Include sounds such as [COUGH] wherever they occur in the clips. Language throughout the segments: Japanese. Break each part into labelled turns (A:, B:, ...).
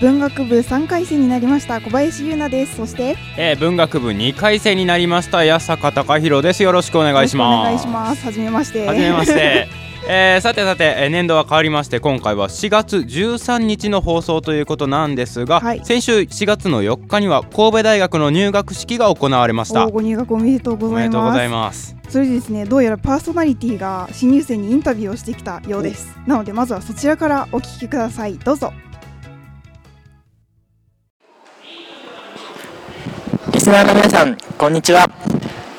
A: 文学部3回生になりました小林優奈です。そして、
B: えー、文学部2回生になりました安坂隆弘です。よろしくお願いします。
A: お願いします。初めまして。
B: 初めまして。[LAUGHS] えー、さてさて年度は変わりまして今回は4月13日の放送ということなんですが、はい、先週4月の4日には神戸大学の入学式が行われました。
A: ご入学おめでとうございます。それでですねどうやらパーソナリティが新入生にインタビューをしてきたようです。なのでまずはそちらからお聞きください。どうぞ
C: スナーの皆さん、こんにちは。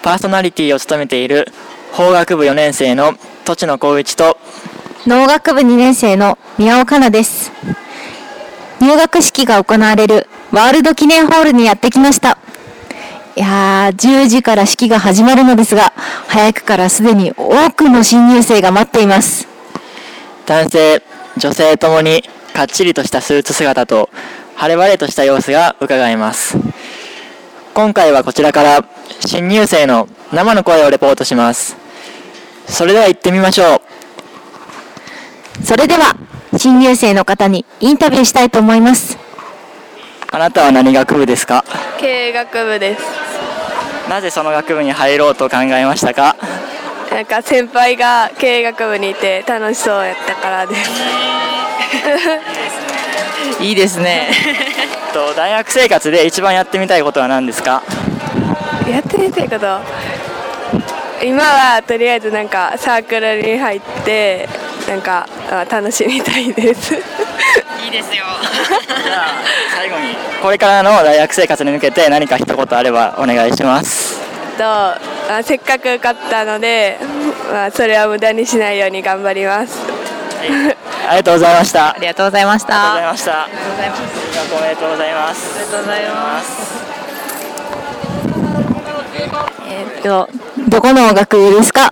C: パーソナリティを務めている法学部4年生の栃野光一と
D: 農学部2年生の宮尾香奈です。入学式が行われるワールド記念ホールにやってきました。いやー、10時から式が始まるのですが、早くからすでに多くの新入生が待っています。
C: 男性、女性ともにかっちりとしたスーツ姿と晴れ晴れとした様子が伺えます。今回はこちらから新入生の生の声をレポートします。それでは行ってみましょ
D: う。それでは新入生の方にインタビューしたいと思います。
C: あなたは何学部ですか？
E: 経営学部です。
C: なぜその学部に入ろうと考えましたか？
E: なんか先輩が経営学部にいて楽しそうやったからです
C: いいですね。[LAUGHS] と大学生活で一番やってみたいことは何ですか？
E: やってみたいこと。今はとりあえずなんかサークルに入ってなんか楽しみたいです。[LAUGHS] い
C: いですよ。じゃあ最後に。これからの大学生活に向けて何か一言あればお願いします。
E: とあせっかく勝ったので、まあ、それは無駄にしないように頑張ります
C: ありがとうございました。
D: ありがとうございました。
C: ありがとうございました。ありがとうございます。おめでとうございます
E: ありがとうございます。
D: えー、っとどこの学部ですか？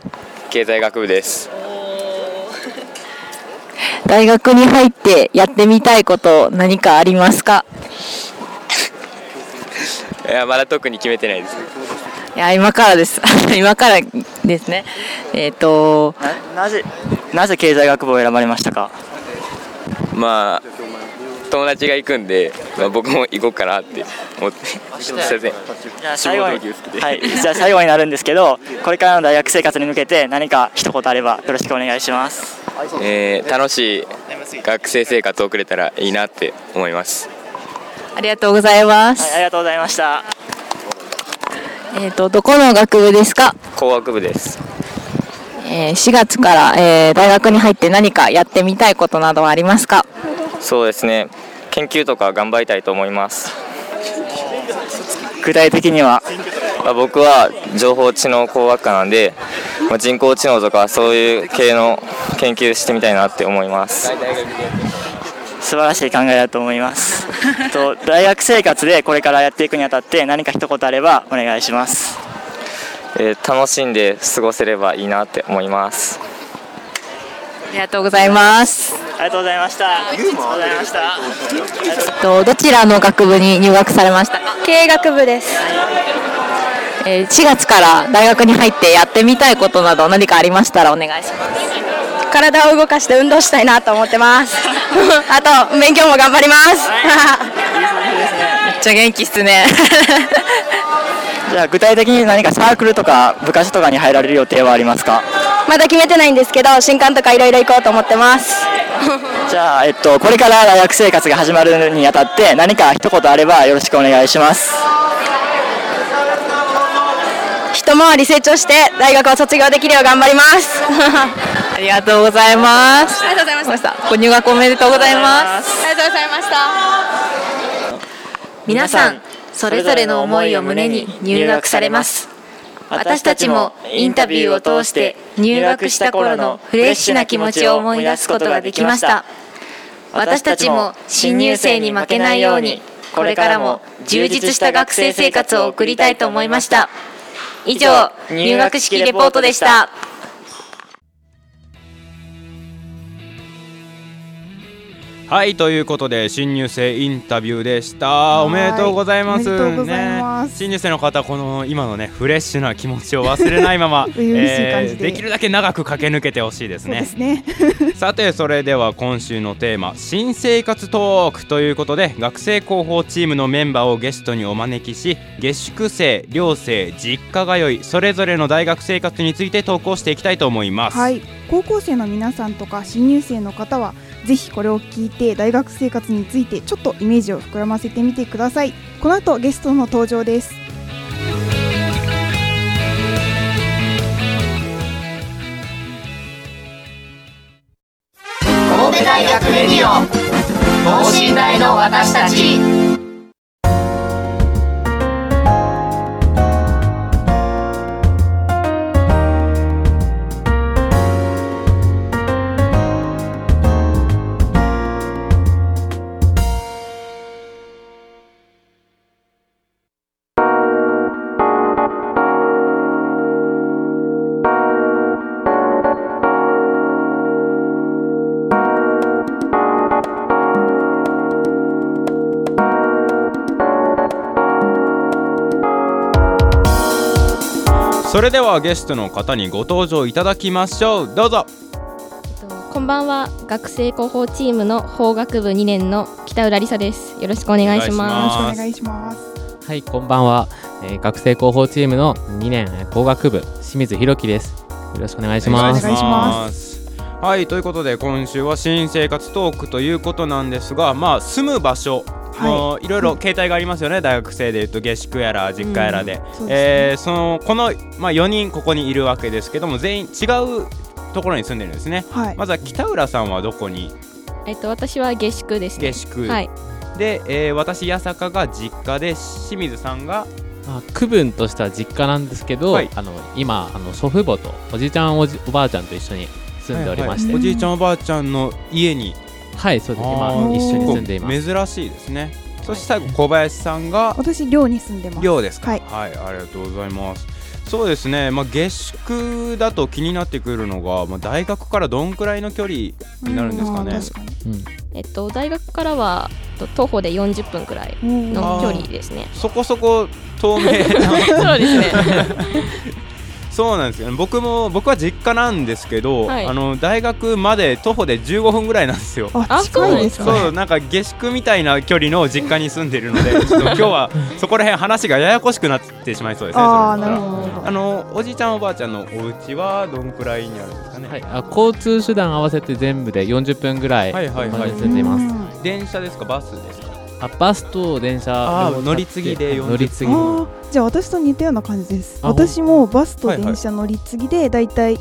F: 経済学部です。
D: 大学に入ってやってみたいこと何かありますか？
F: いやまだ特に決めてないです。
D: いや今からです。[LAUGHS] 今からですね。えっ、ー、と
C: なぜなぜ経済学部を選ばれましたか？
F: まあ友達が行くんで、まあ、僕も行こうかなって思ってすいません。じゃあ最後に、
C: はい、じゃあ最後になるんですけどこれからの大学生活に向けて何か一言あればよろしくお願いします、
F: えー、楽しい学生生活を送れたらいいなって思います。
D: ありがとうございます、
C: はい、ありがとうございました
D: えっ、ー、とどこの学部ですか？
F: 工学部です。
D: えー、4月から、えー、大学に入って何かやってみたいことなどはありますか？
F: そうですね。研究とか頑張りたいと思います。
C: 具体的には、
F: まあ、僕は情報知能工学科なんで、まあ、人工知能とかそういう系の研究してみたいなって思います
C: 素晴らしい考えだと思います。と大学生活でこれからやっていくにあたって何か一言あればお願いします、
F: えー、楽しんで過ごせればいいなって思います。
D: ありがとうございます。
C: ありがとうございました。ありがとうございました
D: とどちらの学部に入学されましたか？
E: 経営学部です、
D: えー、4月から大学に入ってやってみたいことなど何かありましたらお願いします
E: 体を動かして運動したいなと思ってます。[LAUGHS] あと勉強も頑張ります。
D: めっちゃ元気っすね。[LAUGHS]
C: じゃあ具体的に何かサークルとか部活とかに入られる予定はありますか？
E: まだ決めてないんですけど新刊とかいろいろ行こうと思ってます。[LAUGHS]
C: じゃあ、えっと、これから大学生活が始まるにあたって何か一言あればよろしくお願いします。
D: 一回り成長して大学を卒業できるよう頑張りますありがとうございます。
E: ありがとうございました。
D: ご入学おめでとうございます。
E: ありがとうございました。
D: 皆さんそれぞれの思いを胸に入学されます。私たちもインタビューを通して入学した頃のフレッシュな気持ちを思い出すことができました。私たちも新入生に負けないようにこれからも充実した学生生活を送りたいと思いました。以上入学式レポートでした
B: はいということで新入生インタビューでした。おめでとうございます。
A: ね。
B: 新入生の方この今のねフレッシュな気持ちを忘れないまま [LAUGHS]
A: え
B: ー、できるだけ長く駆け抜けてほしいですね、
A: ね、[LAUGHS]
B: さてそれでは今週のテーマ新生活トークということで学生広報チームのメンバーをゲストにお招きし下宿生寮生実家通いそれぞれの大学生活について投稿していきたいと思います。
A: はい。高校生の皆さんとか新入生の方はぜひこれを聞いて大学生活についてちょっとイメージを膨らませてみてください。この後ゲストの登場です。
G: 神戸大学レディオ等身大の私たち。
B: れではゲストの方にご登場いただきましょう。どうぞ。
H: こんばんは。学生広報チームの法学部2年の北浦梨沙です。よろしくお願いします。
A: よろしくお願いします。
I: はいこんばんは、えー、学生広報チームの2年工学部清水弘樹です。よろしくお願いします。
A: お願いします。
B: はいということで今週は新生活トークということなんですがまあ住む場所もういろいろ携帯がありますよね、大学生でいうと下宿やら実家やらで、うん、えー、そのこの、まあ、4人ここにいるわけですけども全員違うところに住んでるんですね、はい、まずは北浦さんはどこに？
H: えっと私は下宿です、ね、
B: 下宿、
H: はい、
B: で、えー、私八坂が実家で清水さんが？
I: あ区分としては実家なんですけど、はい、あの今あの祖父母とおじいちゃんおじおばあちゃんと一緒に住んでおりまして、はいはい、
B: おじいちゃんおばあちゃんの家に
I: はいそうです。今一緒に住んでいます。
B: 珍しいですね。そして最後小林さんが
A: 私寮に住んでます。
B: 寮ですか、はい、はい、ありがとうございます。そうですね、まあ、下宿だと気になってくるのが、まあ、大学からどんくらいの距離になるんですかね？
H: うん、えっと、大学からは徒歩で40分くらいの距離ですね。
B: そこそこ透明な
H: そうですね
B: そうなんですよ、ね、僕も僕は実家なんですけど、はい、あの大学まで徒歩で15分ぐらいなんですよ。
A: あ近いですか、
B: ね、そうなんか？下宿みたいな距離の実家に住んでるのでちょっと今日はそこら辺話がややこしくなってしまいそうですね。
A: あなるほど
B: あのおじいちゃんおばあちゃんのお家はどんくらいにあるんですかね？
I: はい、あ交通手段合わせて全部で40分ぐらいはいはいはい住んでいます。
B: 電車ですか？バスですか？
I: あバスと電車
B: 乗り継ぎで
I: 乗り継ぎ
A: じゃあ私と似たような感じです。私もバスと電車乗り継ぎでだいたい。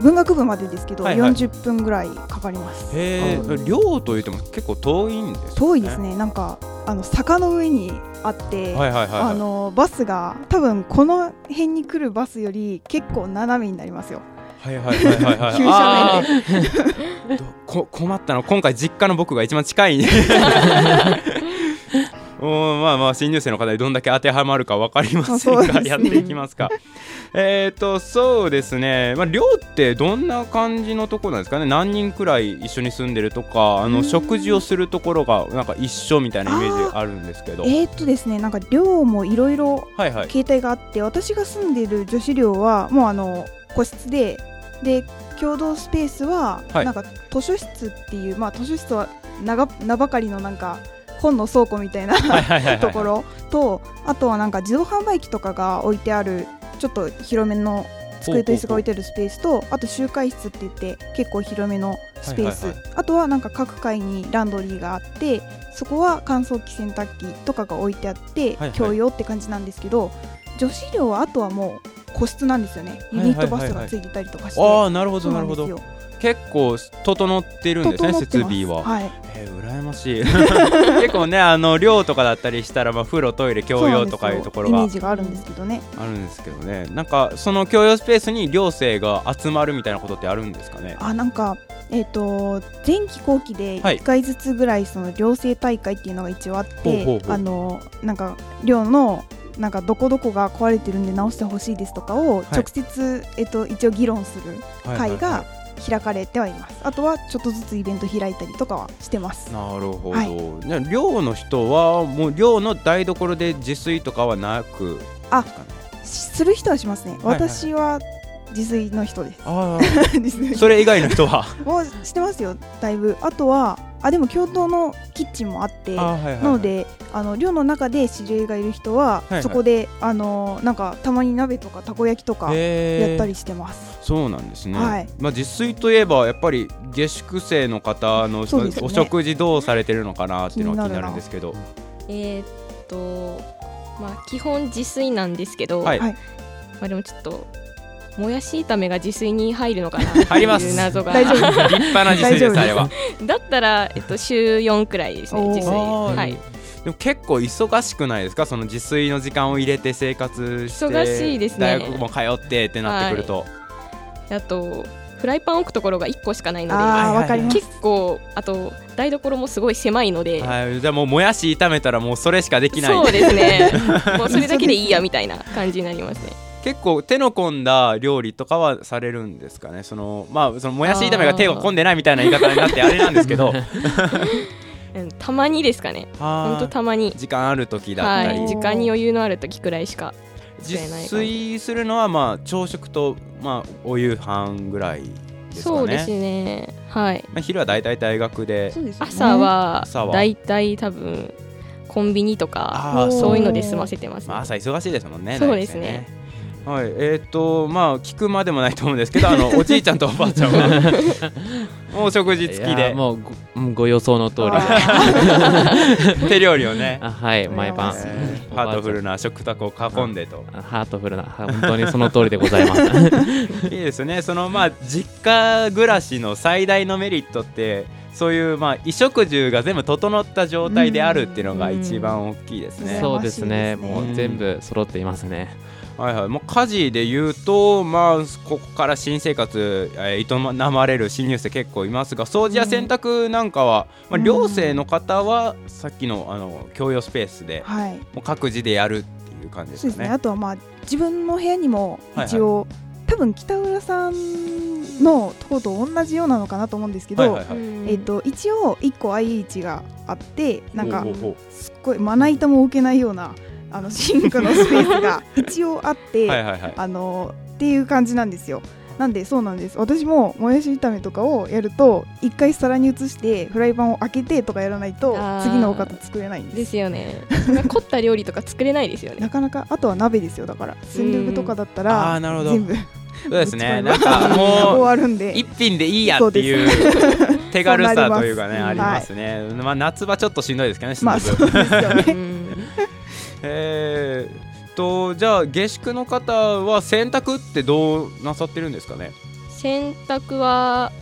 A: 文学部までですけど、はいはい、40分ぐらいかかります。
B: へえ寮といっても結構遠いんです、ね、
A: 遠いですね。なんかあの坂の上にあって、はいはいはいはい、あのバスが多分この辺に来るバスより結構斜めになりますよ
B: はいはいはいはいはい。[LAUGHS] 困ったの今回実家の僕が一番近い。[LAUGHS] おまあまあ新入生の方にどんだけ当てはまるか分かりませんが、ね、やっていきますか。[LAUGHS] えっとそうですね。まあ寮ってどんな感じのところなんですかね。何人くらい一緒に住んでるとかあの食事をするところがなんか一緒みたいなイメージあるんですけど。
A: えー、っとですねなんか寮もいろい。ろ形態があって、はいはい、私が住んでる女子寮はもうあの個室でで共同スペースは、なんか図書室っていう、まあ、図書室は名名ばかりのなんか本の倉庫みたいな [LAUGHS] ところとあとはなんか自動販売機とかが置いてあるちょっと広めの机と椅子が置いてあるスペースとあと集会室って言って結構広めのスペース、あとはなんか各階にランドリーがあってそこは乾燥機洗濯機とかが置いてあって、共用って感じなんですけど女子寮はあとはもう個室なんですよね。ユニットバスがついてたりとかして、
B: ああなるほどなるほど。結構整ってるんですね設備は、はい、えー、羨ましい。[LAUGHS] 結構ねあの寮とかだったりしたら、まあ、風呂トイレ共用とかいうところが
A: イメージがあるんですけどね。
B: あるんですけどね。なんかその共用スペースに寮生が集まるみたいなことってあるんですかね？
A: あなんかえーと、前期後期で1回ずつぐらいその寮生大会っていうのが一応あって、はい、あのなんか寮のなんかどこどこが壊れてるんで直してほしいですとかを直接、はい、えっと、一応議論する会が開かれてはいます、あとはちょっとずつイベント開いたりとかはしてます。
B: なるほど、はい、寮の人はもう寮の台所で自炊とかはなく
A: あする人はしますね、私は自炊の人です。あ [LAUGHS]
B: それ以外の人は？[LAUGHS]
A: もうしてますよだいぶ。あとはあでも共同のキッチンもあって、はいはいはい、なのであの寮の中で知り合いがいる人は、はいはい、そこであのなんかたまに鍋とかたこ焼きとかやったりしてます。
B: そうなんですね、はい、まあ、自炊といえばやっぱり下宿生の方の、ね、お食事どうされてるのかなっていうのが気になるんですけど。
H: えー、っとまあ基本自炊なんですけど、はい、まあでもちょっともやし炒めが自炊に入るのかなっていう [LAUGHS] 謎が。
B: 立派な自炊ですあれは
H: だったら、えっと、週4くらいですね自炊。はい。
B: でも結構忙しくないですか？その自炊の時間を入れて生活して
H: 忙しいですね。
B: 大学も通ってってなってくると、は
H: い、あとフライパン置くところが1個しかないので結構あと台所もすごい狭いので、
B: はい、じゃあもうもやし炒めたらもうそれしかできない。
H: そうですね。[LAUGHS] もうそれだけでいいやみたいな感じになりますね
B: 結構手の込んだ料理とかはされるんですかね？そのまあそのもやし炒めが手が込んでないみたいな言い方になってあれなんですけど。
H: たまにですかね。[LAUGHS] 本当たまに。
B: 時間ある時だったり、
H: はい、時間に余裕のある時くらいしか
B: 自炊するのはまあ朝食とまあお夕飯ぐらいですかね。
H: そうですね。はい。
B: まあ昼は大体大学で。
H: 朝は大体多分コンビニとかそう。いうので済ませてます、ね、
B: まあ、朝忙しいですもんね
H: そうですね
B: はい、えっ、ー、とまあ聞くまでもないと思うんですけど、あの [LAUGHS] おじいちゃんとおばあちゃんは [LAUGHS] もう食事付きで、
I: もうごご予想の通り
B: で [LAUGHS] 手料理をね、
I: はい毎晩、
B: えー、ハートフルな食卓を囲んでと、
I: ハートフルな本当にその通りでございます。
B: いいですね。そのまあ実家暮らしの最大のメリットって。そういうまあ衣食住が全部整った状態であるっていうのが一番大きいですね。
I: そうですね。もう全部揃っていますね。
B: はいはい、もう家事で言うと、まあ、ここから新生活、えー、営まれる新入生結構いますが掃除や洗濯なんかは、うん、まあ、寮生の方はさっきのあの共用スペースで、はい、もう各自でやるっていう感じですね。
A: そうですね。あとは、まあ、自分の部屋にも一応、はい。はい、多分北浦さんのとこと同じようなのかなと思うんですけど、はいはいはい、えーと、一応1個 IH があってなんかすっごいまな板も置けないようなあのシンクのスペースが [LAUGHS] 一応あってはいはい、あのっていう感じなんですよ。なんでそうなんです。私ももやし炒めとかをやると一回皿に移してフライパンを開けてとかやらないと次のおかず作れないんです。
H: ですよね。凝った料理とか作れないですよね。
A: なかなかあとは鍋ですよ。だからスンドゥブとかだったら全部
B: そうですね。なんかもう終わるんで。一品でいいやっていう手軽さというかねありますね、まあ夏場ちょっとしんどいですけどねまあそうですよね [LAUGHS] えー、とじゃあ下宿の方は洗濯ってどうなさってるんですかね？
H: 洗濯は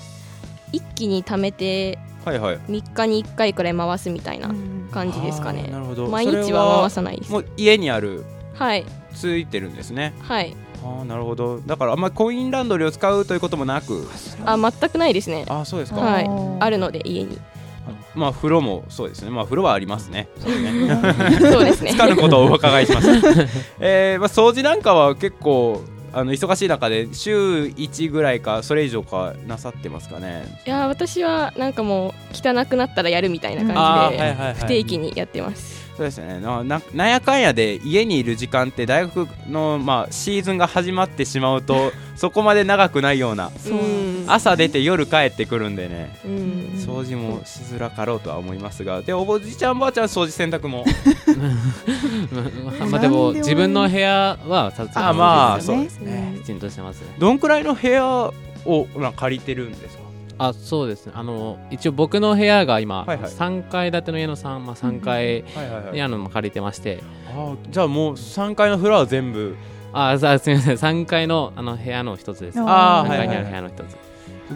H: 一気に貯めてはいはい、3日に1回くらい回すみたいな感じですかね。なるほど毎日は回さないです。
B: もう家にある、
H: はい、
B: ついてるんですね？
H: はい。
B: ああなるほど。だからあんまりコインランドリーを使うということもなく？
H: あ全くないですね。
B: あそうですか。
H: はい。あるので家に。
B: まあ風呂もそうですね。まあ風呂はあります
H: ね。そうですね。
B: つかぬことをお伺いしました。[LAUGHS] えー、まあ掃除なんかは結構あの忙しい中で週1ぐらいかそれ以上かなさってますかね
H: いや私はなんかもう汚くなったらやるみたいな感じで不定期にやってます。
B: そうですね。ななんやかんやで家にいる時間って大学の、まあ、シーズンが始まってしまうと [LAUGHS] そこまで長くないような朝出て夜帰ってくるんでね。掃除もしづらかろうとは思いますが。でおじいちゃんばあちゃん掃除洗濯も。[LAUGHS]
I: まあでも自分の部屋は
B: さあまあそうです
I: ね。きちんとしてますね。
B: どんくらいの部屋を借りてるんですか？
I: あそうですね。あの一応僕の部屋が今、はいはい、3階建ての家の 3,、まあ、3階にあの借りてまして。
B: あじゃあもう3階のフロア全部。
I: あすみません。3階のあの部屋の一つです。ああ3階にある部屋の一つ、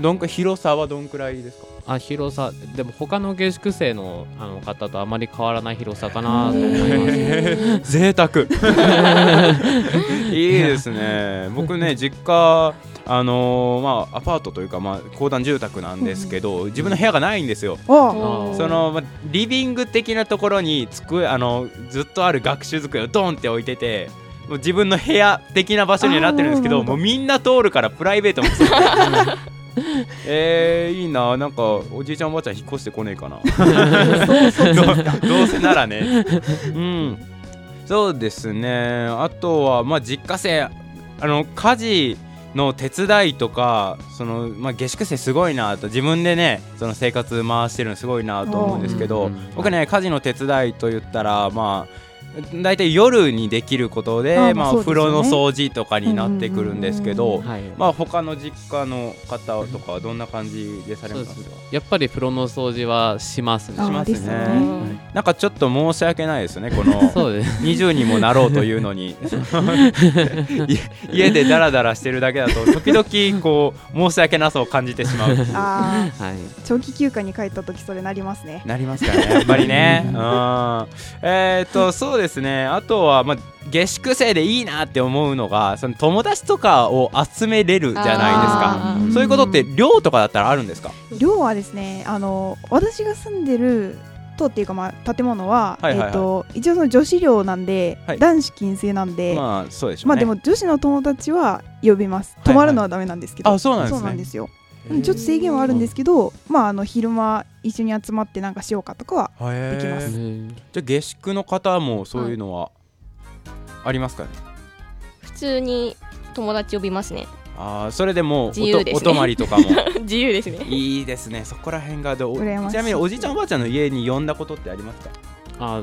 B: どんか広さはどんくらいですか？
I: あ広さでも他の下宿生のあの方とあまり変わらない広さかなと思います。[LAUGHS]
B: 贅沢。[LAUGHS] いいですね。僕ね実家あのー、まあアパートというかまあ公団住宅なんですけど、自分の部屋がないんですよ。その、まあ、リビング的なところに机あのずっとある学習机をドンって置いてて。もう自分の部屋的な場所にはなってるんですけどもうみんな通るからプライベートも [LAUGHS] えー、いいな。なんかおじいちゃんおばあちゃん引っ越してこねえかな。[LAUGHS] どうせならね。うん。そうですね。あとはまあ実家生あの家事の手伝いとかその、まあ、下宿生すごいなと自分でねその生活回してるのすごいなと思うんですけど、僕ね家事の手伝いと言ったらまあ大体夜にできることでまあ、お風呂の掃除とかになってくるんですけど、まあ他の実家の方とかはどんな感じでされますか？
I: やっぱり風呂の掃除はしますね。
B: しますね。なんかちょっと申し訳ないですねこの20にもなろうというのに。[LAUGHS] 家でダラダラしてるだけだと時々こう申し訳なさを感じてしまう。
A: はい、長期休暇に帰った時それなりますね。
B: なりますからねやっぱりね。[LAUGHS] うん。えっとそうですね。あとは、まあ、下宿生でいいなって思うのがその友達とかを集めれるじゃないですか。そういうことって寮とかだったらあるんですか？
A: 寮はですねあの私が住んでる棟っていうか、まあ、建物は、はいはいはい、えーと、一応その女子寮なんで、はい、男子禁制なんで、
B: まあそうでしょ
A: う、ね、まあでも女子の友達は呼びます。泊まるのはダメなんですけど、
B: はいはい、あ
A: そうなんですよちょっと制限はあるんですけど、まあ、あの昼間一緒に集まってなんかしようかとかはできます。じ
B: ゃあ下宿の方もそういうのはありますかね、
H: 普通に友達呼びますね。
B: あそれでもお泊まりとかも。[LAUGHS]
H: 自由ですね。
B: いいですね。そこら辺がどちなみにおじいちゃんおばあちゃんの家に呼んだことってありますか？
I: あ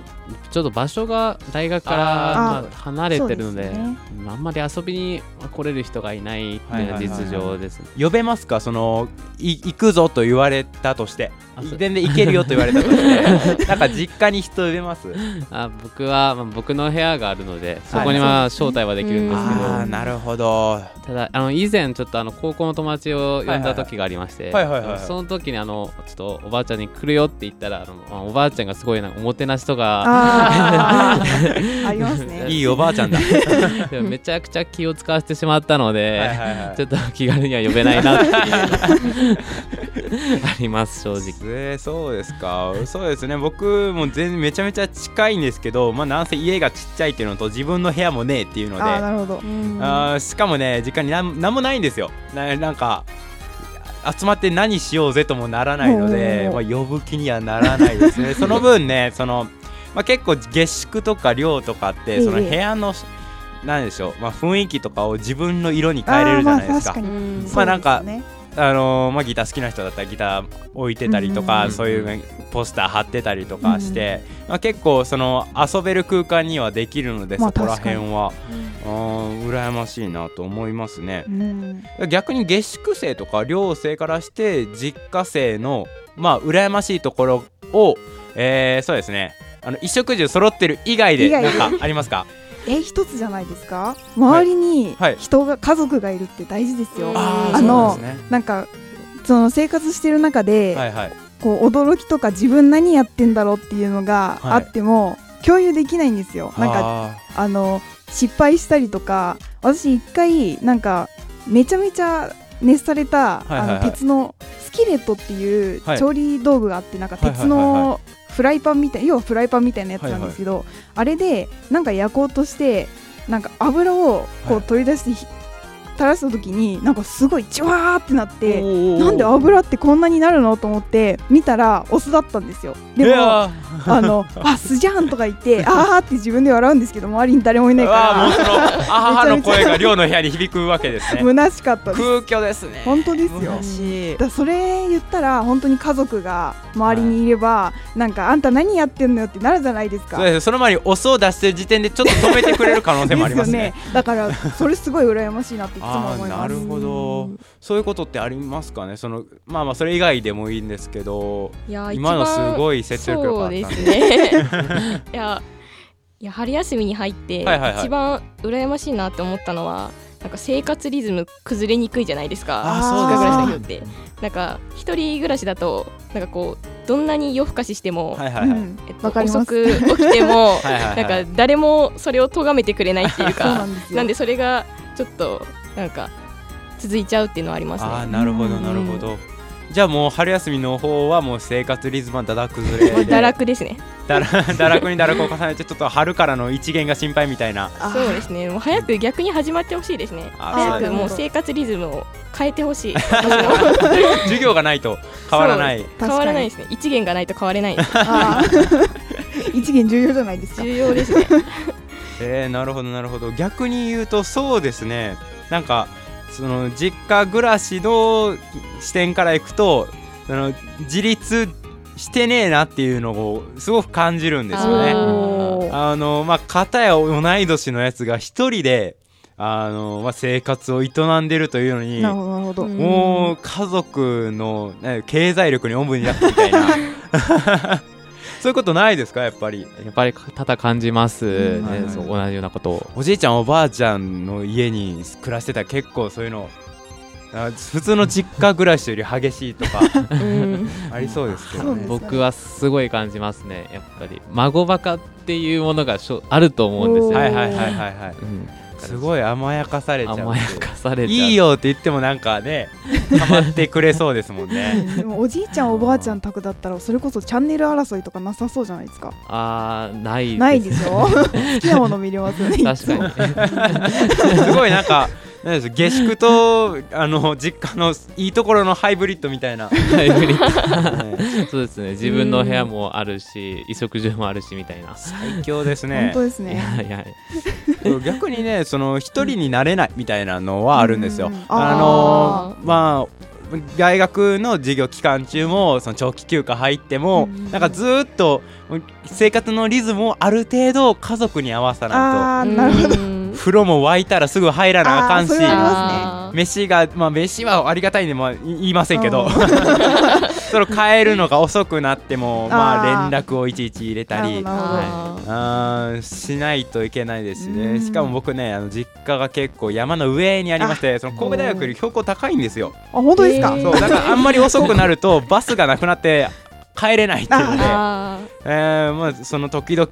I: ちょっと場所が大学からまあ離れてるので、ね、あんまり遊びに来れる人がいないっていうのは実情です、ね、
B: 呼べますか？そのい行くぞと言われたとして。全然行けるよと言われたとして。[LAUGHS] なんか実家に人呼べます？
I: あ僕は、まあ、僕の部屋があるのでそこには招待はできるんですけど、
B: はい、あなるほど。
I: ただあの以前ちょっとあの高校の友達を呼んだ時がありましてその時にあのちょっとおばあちゃんに来るよって言ったらあのおばあちゃんがすごいなんかおもてなしとか [LAUGHS]
B: いいおばあちゃんだ。
I: めちゃくちゃ気を使わせてしまったので、はいはいはい、ちょっと気軽には呼べないなっていうあります正直。
B: えー、そうですか。そうですね。僕も全然めちゃめちゃ近いんですけどまあなんせ家がちっちゃいっていうのと自分の部屋もねえっていうので。
A: あなるほど。
B: あしかもね実家になん何もないんですよ。ななんか集まって何しようぜともならないので、まあ、呼ぶ気にはならないですね。[LAUGHS] その分ねその、まあ、結構下宿とか寮とかってその部屋の、なんでしょう、まあ、雰囲気とかを自分の色に変えれるじゃないですか。まあなんか、あのー、まあ、ギター好きな人だったらギター置いてたりとか、そういうポスター貼ってたりとかして、まあ、結構その遊べる空間にはできるので、そこら辺は、うん、羨ましいなと思いますね、逆に下宿生とか寮生からして実家生のまあ羨ましいところを、えー、そうですね。あの衣食住揃ってる以外で何かありますか？
A: え一つじゃないですか？周りに人が、家族がいるって大事ですよ。あのなんかその生活してる中で、はいはい、こう驚きとか自分何やってんだろうっていうのがあっても、はい、共有できないんですよ。なんかあの失敗したりとか私一回なんかめちゃめちゃ熱された、はいはいはい、あの鉄のスキレットっていう調理道具があって、なんか鉄のフライパンみたい要はフライパンみたいなやつなんですけど、はいはい、あれでなんか焼こうとしてなんか油をこう取り出して、はい、垂らした時になんかすごいジュワーってなってなんで油ってこんなになるのと思って見たらお酢だったんですよ。でもあの [LAUGHS] あ酢じゃんとか言って [LAUGHS] あーって自分で笑うんですけど周りに誰もいないから
B: もうその [LAUGHS] あはの声が寮の部屋に響くわけですね。
A: 虚しかったです
B: 空虚ですね。
A: 本当ですよ。だそれ言ったら本当に家族が周りにいれば、はい、なんかあんた何やってんのよってなるじゃないですか。
B: その前にお酢を出してる時点でちょっと止めてくれる可能性もありますね。ね、
A: だからそれすごい羨ましいなって
B: なるほど。そういうことってありますかね？そのまあまあそれ以外でもいいんですけどいや今のすごい説得力あったん
H: で。すね。[LAUGHS] いやいや春休みに入って、一番羨ましいなって思ったのはなんか生活リズム崩れにくいじゃないですか。
B: あそうです
H: か暮らしの人って。なんか一人暮らしだとなんかこうどんなに夜更かししても、はいはいはい。えっと、遅く起きても [LAUGHS] なんか誰もそれを咎めてくれないっていうか。[LAUGHS] なんでそれがちょっとなんか続いちゃうっていうのはありますね。
B: あなるほどなるほど、うんじゃあもう春休みの方はもう生活リズムはだだ崩れ [LAUGHS]
H: 堕落ですね。
B: だら堕落に堕落を重ねてちょっと春からの一元が心配みたいな。
H: そうですね。もう早く逆に始まってほしいですね。早くもう生活リズムを変えてほしい。[LAUGHS]
B: 授業がないと変わらない。
H: 変わらないですね。一元がないと変われない。[LAUGHS]
A: 一元重要じゃないですか。
H: 重要ですね。
B: えー、なるほどなるほど。逆に言うとそうですねなんかその実家暮らしの視点からいくとその自立してねえなっていうのをすごく感じるんですよね。あのまあ片や同い年のやつが一人であの、まあ、生活を営んでるというのにもう家族の経済力におんぶになったみたいな [LAUGHS] そういうことないですか？やっぱり。や
I: っぱり多々感じます、ね、そう同じようなことを。
B: おじいちゃんおばあちゃんの家に暮らしてたら結構そういうの普通の実家暮らしより激しいとか [LAUGHS] ありそうですけどね。
I: 僕はすごい感じますねやっぱり。孫バカっていうものがしょあると思うんですよ。
B: はいはいはいはいはい、うんすごい甘やかされちゃう。
I: 甘やかされ
B: いいよって言ってもなんかねたまってくれそうですもんね。[LAUGHS]
A: でもおじいちゃんおばあちゃん宅だったらそれこそチャンネル争いとかなさそうじゃないですか。
I: ああない
A: ないでしょ？[LAUGHS] 好きなもの見れますよね
I: 確か
B: に。[LAUGHS] すごいなんかなんです下宿と [LAUGHS] あの実家のいいところのハイブリッドみたいな。[LAUGHS] ハイブリッ
I: ド。そうですね。自分の部屋もあるし衣食住もあるしみたいな。
B: 最強ですね。
A: 本当ですね。いやい。
B: や逆にねその一人になれないみたいなのはあるんですよ、あのまあ大学の授業期間中もその長期休暇入っても、なんかずっと生活のリズムをある程度家族に合わさないと。なるほど風呂も沸いたらすぐ入らなあかんし、飯がまあ飯はありがたいんでまあ言いませんけど。[LAUGHS] その帰るのが遅くなっても [LAUGHS] まあ連絡をいちいち入れたり、はい、あしないといけないですしねしかも僕ねあの実家が結構山の上にありましてその神戸大学より標高高いんですよ。
A: あ本当ですか？
B: そうだからあんまり遅くなるとバスがなくなって帰れないっていうので、えー、まあその時々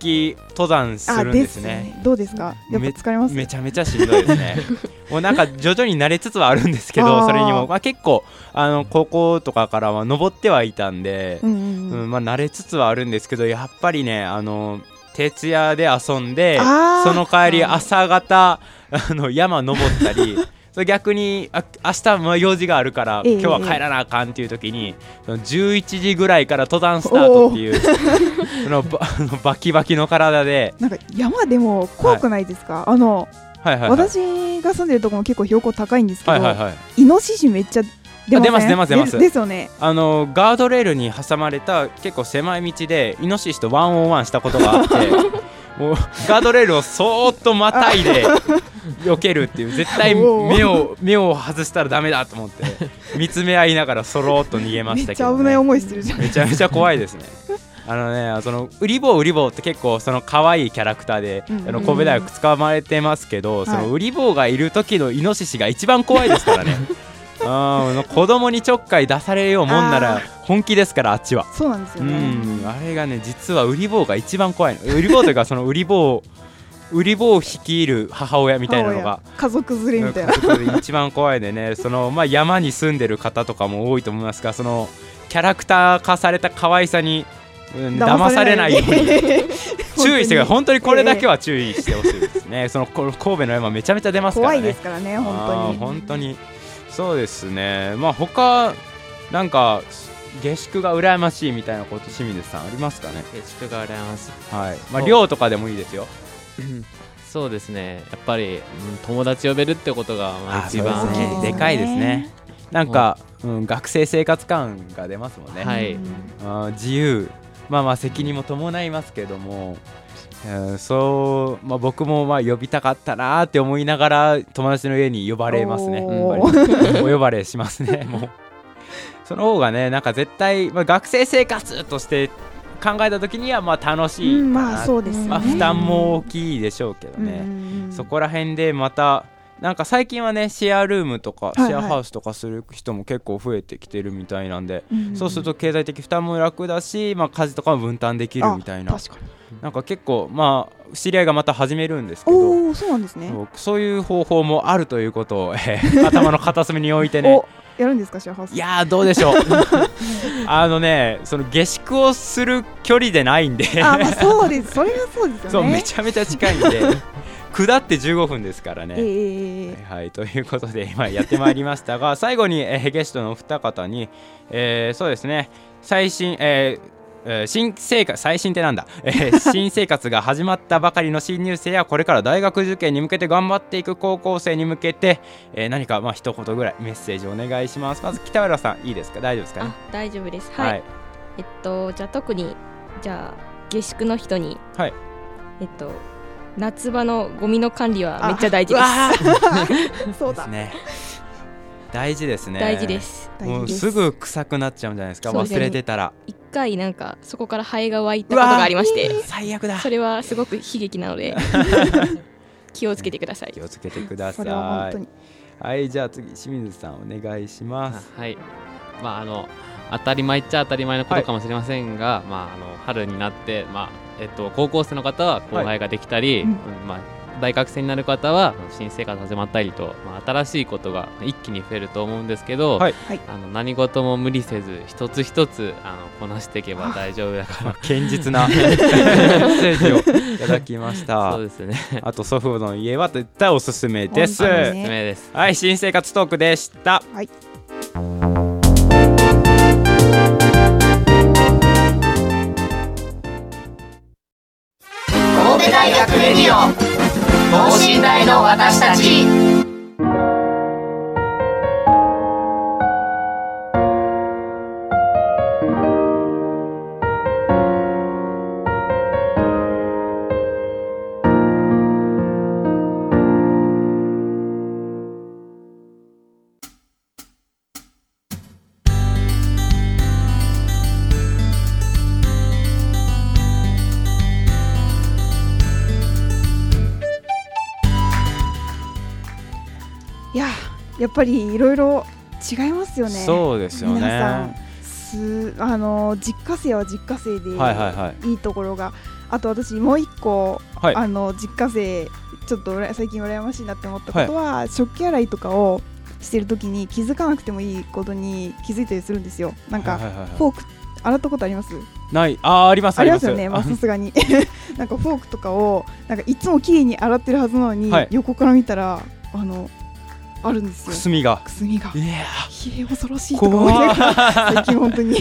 B: 登山するんですね。
A: どうですか？やっぱ疲れます？
B: めちゃめちゃしんどいですね。[LAUGHS] もうなんか徐々に慣れつつはあるんですけど、それにもまあ結構あの高校とかからは登ってはいたんで、うん、うん、まあ慣れつつはあるんですけど、やっぱりねあの徹夜で遊んで、その帰り朝方あの山登ったり。[LAUGHS] 逆にあ明日も用事があるから、今日は帰らなあかんっていう時に、その11時ぐらいから登山スタートっていう [LAUGHS] そのババキバキの体で
A: なんか山でも怖くないですか、はい、あの、はいはいはい、私が住んでるところも結構標高高いんですけど、はいはいはい、イノシシめっちゃ出
B: ます出ます出ます。
A: ですよね。
B: あのガードレールに挟まれた結構狭い道でイノシシとワンオンワンしたことがあって [LAUGHS] もう。ガードレールをそーっとまたいで [LAUGHS] 避けるっていう絶対目を目を外したらだめだと思って見つめ合いながらそろっと逃げましたけど、
A: ね、めっちゃ危ない思いしてるじゃん。
B: めちゃめちゃ怖いですね。あのねそのウリボーウリボーって結構その可愛いキャラクターで、うんうん、あの神戸大学使われてますけど、はい、そのウリボーがいる時のイノシシが一番怖いですからね [LAUGHS] あ子供にちょっかい出されようもんなら本気ですからあっちは。
A: そうなんですよね、
B: うん、あれがね実はウリボーが一番怖いの。ウリボーというかそのウリボー [LAUGHS] ウリボーを率いる母親みたいなのが
A: 家族連れみたい
B: な。一番怖いでね。その、まあ、山に住んでる方とかも多いと思いますがそのキャラクター化された可愛さに、うん、騙されないように。注意してください。本当に。これだけは注意してほしいですね、その神戸の山めちゃめちゃ出ますからね。
A: 怖いですからね本当に。
B: 本当にそうですね。まあ他なんか下宿が羨ましいみたいなこと清水さんありますかね？
I: 下宿が羨ましい
B: はい。まあ寮とかでもいいですよ。
I: そうですね。やっぱり、うん、友達呼べるってことがまあ一番
B: で,、でかいですね。なんか、うん、学生生活感が出ますもんね。
I: はい。
B: あ自由。まあまあ責任も伴いますけどもそう、まあ、僕もまあ呼びたかったなって思いながら友達の家に呼ばれますね。[LAUGHS] お呼ばれしますね。もう。その方がねなんか絶対、まあ、学生生活として考えた時にはまあ楽しい、うん、
A: まあそうです、ね、
B: まあ、負担も大きいでしょうけどね、そこら辺でまたなんか最近はねシェアルームとかシェアハウスとかする人も結構増えてきてるみたいなんで、そうすると経済的負担も楽だし、まあ、家事とかも分担できるみたいな。なんか結構まあ知り合いがまた始めるんですけど
A: そうなんですね。
B: そういう方法もあるということを、えー、[LAUGHS] 頭の片隅に置いてね。
A: やるんですかシェアハウス。
B: いやどうでしょう。[LAUGHS] あのねその下宿をする距離でないんで。
A: あ、まあ、そうです。それがそうですよね。
B: そうめちゃめちゃ近いんで下って15分ですからね、えー、はい、はい、ということで今やってまいりましたが [LAUGHS] 最後に、えー、ゲストのお二方に、えー、そうですね。最新、えーえー、新生活最新ってなんだ、[LAUGHS] えー、新生活が始まったばかりの新入生やこれから大学受験に向けて頑張っていく高校生に向けて、えー、何かまあ一言ぐらいメッセージお願いします。まず北浦さんいいですか？大丈夫ですか、ね、
H: 大丈夫です。はい、はい、えっとじゃあ特にじゃあ下宿の人にはい。えっと夏場のゴミの管理はめっちゃ大事です。[LAUGHS]
A: そうだ。
B: ね。大事ですね。
H: 大事です。
B: もうすぐ臭くなっちゃうんじゃないですか？忘れてたら。
H: 一回なんかそこからハエが湧いたことがありまして
B: 最悪だ。
H: それはすごく悲劇なので [LAUGHS] 気をつけてください。
B: 気をつけてください。はいじゃあ次清水さんお願いします。
I: はい。まああの当たり前っちゃ当たり前のことかもしれませんが、はい、まああの春になってまあえっと高校生の方は後輩ができたり、はい、まあ大学生になる方は新生活始まったりと、まあ、新しいことが一気に増えると思うんですけど、はい、あの何事も無理せず一つ一つあのこなしていけば大丈夫だから。[LAUGHS]
B: 堅実な [LAUGHS] メッセージをいただきました。
I: そうですね。
B: あと祖父母の家は絶対おすすめです、ね、
I: おすすめです。
B: はい新生活トークでした。はい
G: の私たち。
A: やっぱりいろいろ違いますよね。
B: そうですよね。皆さん
A: すあの実家生は実家生で、はいはいはい、いいところがあと私もう一個、はい、あの実家生ちょっと最近羨ましいなって思ったことは、はい、食器洗いとかをしてる時に気づかなくてもいいことに気づいたりするんですよ。なんか、はいはいはい、フォーク洗ったことあります？
B: ない。ああります
A: あります。よね。まあさすがに。[LAUGHS] なんかフォークとかをなんかいつも綺麗に洗ってるはずなのに、はい、横から見たらあのあるんですよ。
B: くすみが。
A: くすみが。いや恐ろしいとか思いながら最近本当に。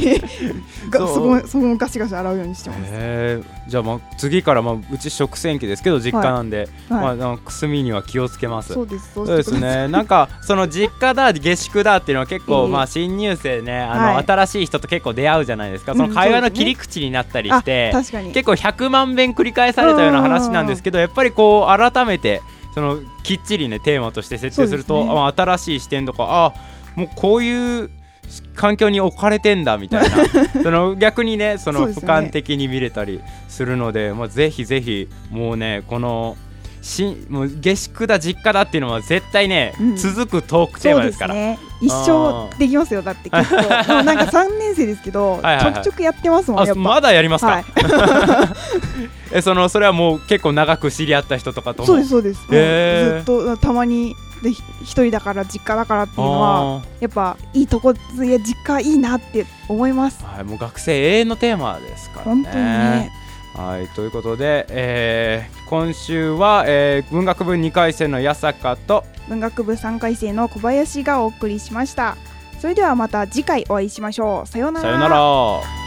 A: そこそこもガシガシ洗うようにしてます。
B: じゃあまあ次からまあうち食洗機ですけど実家なんで、はい、まあくすみには気をつけます。
A: そうです
B: そうです。ね。なんかその実家だ下宿だっていうのは結構、まあ新入生ねあの、新しい人と結構出会うじゃないですか。その会話の切り口になったりして、結構100万遍繰り返されたような話なんですけどやっぱりこう改めてそのきっちりねテーマとして設定すると、ね、あ新しい視点とかあもうこういう環境に置かれてんだみたいな。[LAUGHS] その逆にねその俯瞰的に見れたりするので、ね、まあ、ぜひぜひもうねこのしもう下宿だ実家だっていうのは絶対ね、うん、続くトークテーマですから、ね、
A: 一生できますよだって結構。[LAUGHS] なんか3年生ですけどはい、ちょくちょくやってますもん
B: まだやりますか、はい、[LAUGHS] え [LAUGHS] そのそれはもう結構長く知り合った人とかと
A: そうですそうです、ずっとたまにで一人だから実家だからっていうのはやっぱいいとこいや実家いいなって思います、
B: はい、もう学生永遠のテーマですからね。
A: 本当にね。
B: はいということで、えー、今週は、えー、文学部2回生の八坂と
A: 文学部3回生の小林がお送りしました。それではまた次回お会いしましょう。さようなら。
B: さようなら